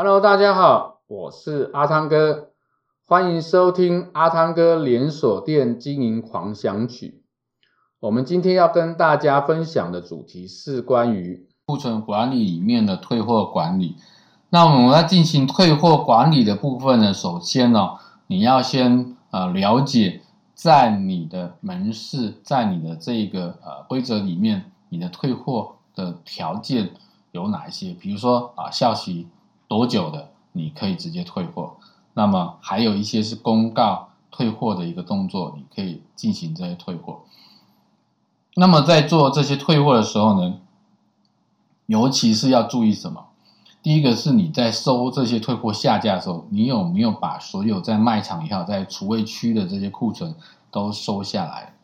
Hello，大家好，我是阿汤哥，欢迎收听阿汤哥连锁店经营狂想曲。我们今天要跟大家分享的主题是关于库存管理里面的退货管理。那我们在进行退货管理的部分呢，首先呢、哦，你要先呃了解，在你的门市，在你的这个呃规则里面，你的退货的条件有哪一些？比如说啊，效期多久的，你可以直接退货。那么还有一些是公告退货的一个动作，你可以进行这些退货。那么在做这些退货的时候呢，尤其是要注意什么？第一个是你在收这些退货下架的时候，你有没有把所有在卖场也好，在储位区的这些库存都收下来？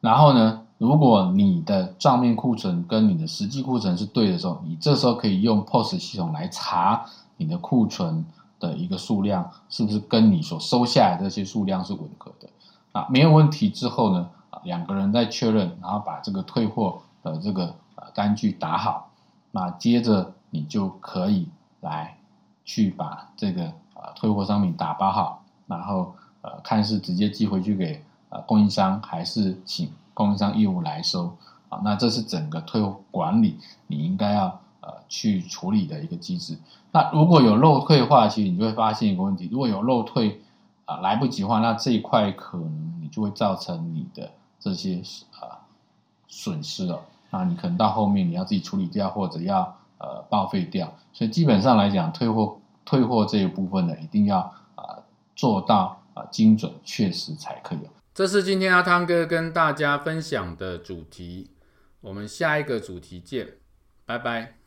然后呢，如果你的账面库存跟你的实际库存是对的时候，你这时候可以用 POS 系统来查你的库存的一个数量是不是跟你所收下来的这些数量是吻合的啊？没有问题之后呢，两个人再确认，然后把这个退货的这个呃单据打好，那接着。你就可以来去把这个呃退货商品打包好，然后呃看是直接寄回去给呃供应商，还是请供应商义务来收啊？那这是整个退货管理你应该要呃去处理的一个机制。那如果有漏退的话，其实你就会发现一个问题：如果有漏退啊、来不及的话，那这一块可能你就会造成你的这些啊、损失了。那你可能到后面你要自己处理掉，或者要。呃，报废掉，所以基本上来讲，退货退货这一部分呢，一定要啊、做到啊、精准确实才可以。这是今天阿汤哥跟大家分享的主题，我们下一个主题见，拜拜。